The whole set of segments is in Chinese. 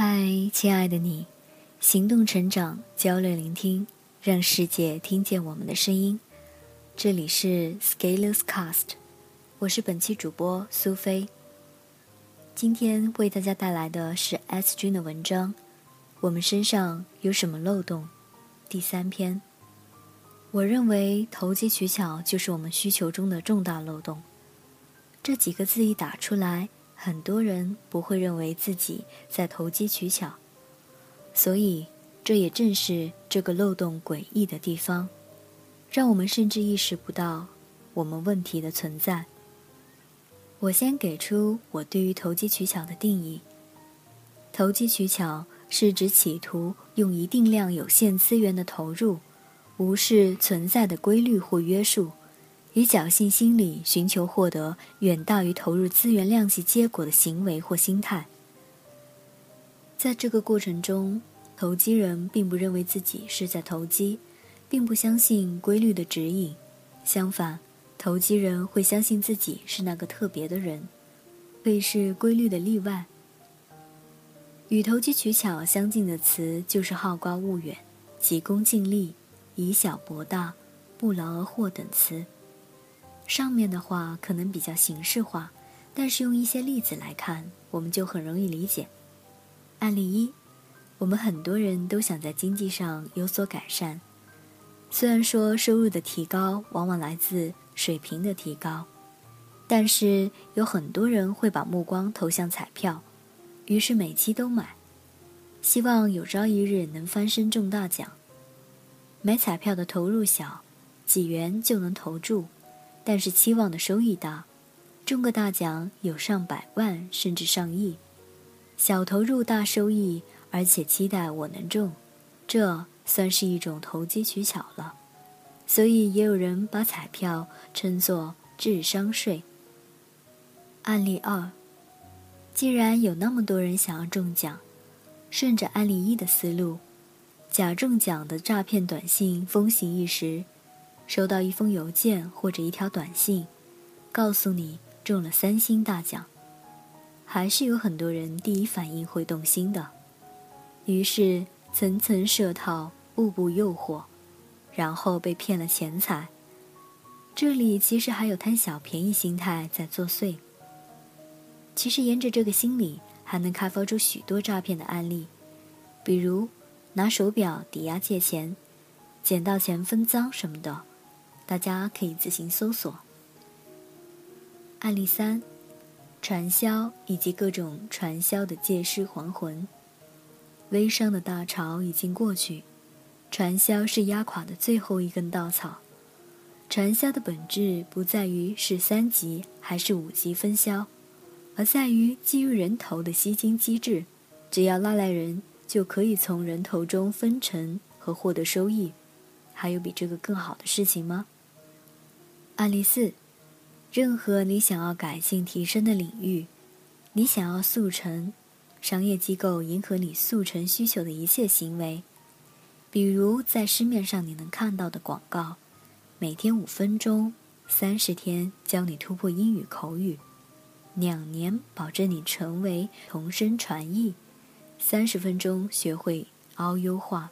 嗨，亲爱的你，行动成长，交流聆听，让世界听见我们的声音。这里是 Scalers Cast，我是本期主播苏菲。今天为大家带来的是 S 君的文章。我们身上有什么漏洞？第三篇。我认为投机取巧就是我们需求中的重大漏洞。这几个字一打出来。很多人不会认为自己在投机取巧，所以这也正是这个漏洞诡异的地方，让我们甚至意识不到我们问题的存在。我先给出我对于投机取巧的定义：投机取巧是指企图用一定量有限资源的投入，无视存在的规律或约束。以侥幸心理寻求获得远大于投入资源量级结果的行为或心态，在这个过程中，投机人并不认为自己是在投机，并不相信规律的指引。相反，投机人会相信自己是那个特别的人，可以是规律的例外。与投机取巧相近的词就是好高骛远、急功近利、以小博大、不劳而获等词。上面的话可能比较形式化，但是用一些例子来看，我们就很容易理解。案例一，我们很多人都想在经济上有所改善，虽然说收入的提高往往来自水平的提高，但是有很多人会把目光投向彩票，于是每期都买，希望有朝一日能翻身中大奖。买彩票的投入小，几元就能投注。但是期望的收益大，中个大奖有上百万甚至上亿，小投入大收益，而且期待我能中，这算是一种投机取巧了。所以也有人把彩票称作智商税。案例二，既然有那么多人想要中奖，顺着案例一的思路，假中奖的诈骗短信风行一时。收到一封邮件或者一条短信，告诉你中了三星大奖，还是有很多人第一反应会动心的。于是层层设套，步步诱惑，然后被骗了钱财。这里其实还有贪小便宜心态在作祟。其实沿着这个心理，还能开发出许多诈骗的案例，比如拿手表抵押借钱，捡到钱分赃什么的。大家可以自行搜索。案例三：传销以及各种传销的借尸还魂。微商的大潮已经过去，传销是压垮的最后一根稻草。传销的本质不在于是三级还是五级分销，而在于基于人头的吸金机制。只要拉来人，就可以从人头中分成和获得收益。还有比这个更好的事情吗？案例四：任何你想要改进提升的领域，你想要速成，商业机构迎合你速成需求的一切行为，比如在市面上你能看到的广告，每天五分钟，三十天教你突破英语口语，两年保证你成为同声传译，三十分钟学会凹优化。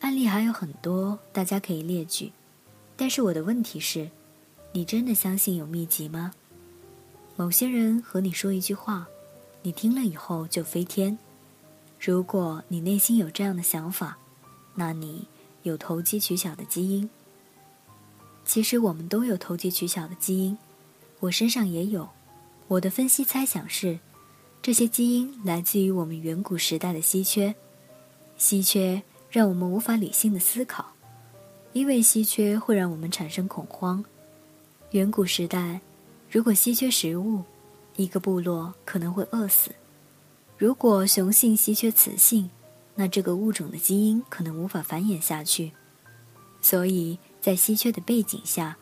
案例还有很多，大家可以列举。但是我的问题是，你真的相信有秘籍吗？某些人和你说一句话，你听了以后就飞天。如果你内心有这样的想法，那你有投机取巧的基因。其实我们都有投机取巧的基因，我身上也有。我的分析猜想是，这些基因来自于我们远古时代的稀缺，稀缺让我们无法理性的思考。因为稀缺会让我们产生恐慌。远古时代，如果稀缺食物，一个部落可能会饿死。如果雄性稀缺雌性，那这个物种的基因可能无法繁衍下去。所以在稀缺的背景下，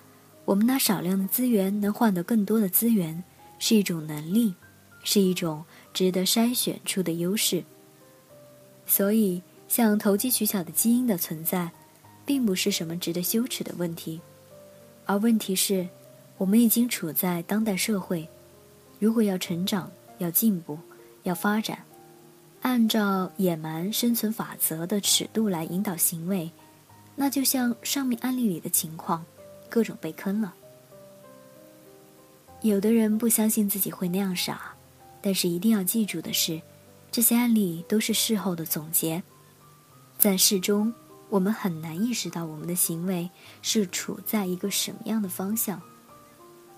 我们拿少量的资源能换得更多的资源，是一种能力，是一种值得筛选出的优势。所以，像投机取巧的基因的存在。并不是什么值得羞耻的问题，而问题是，我们已经处在当代社会，如果要成长、要进步、要发展，按照野蛮生存法则的尺度来引导行为，那就像上面案例里的情况，各种被坑了。有的人不相信自己会那样傻，但是一定要记住的是，这些案例都是事后的总结，在事中我们很难意识到我们的行为是处在一个什么样的方向，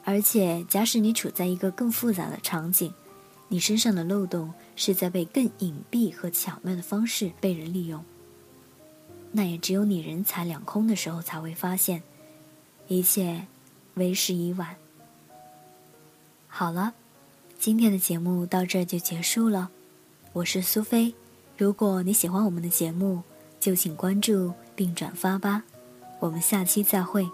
而且假使你处在一个更复杂的场景。你身上的漏洞是在被更隐蔽和巧妙的方式被人利用，那也只有你人财两空的时候才会发现，一切为时已晚。好了，今天的节目到这就结束了，我是苏菲。如果你喜欢我们的节目，就请关注并转发吧，我们下期再会。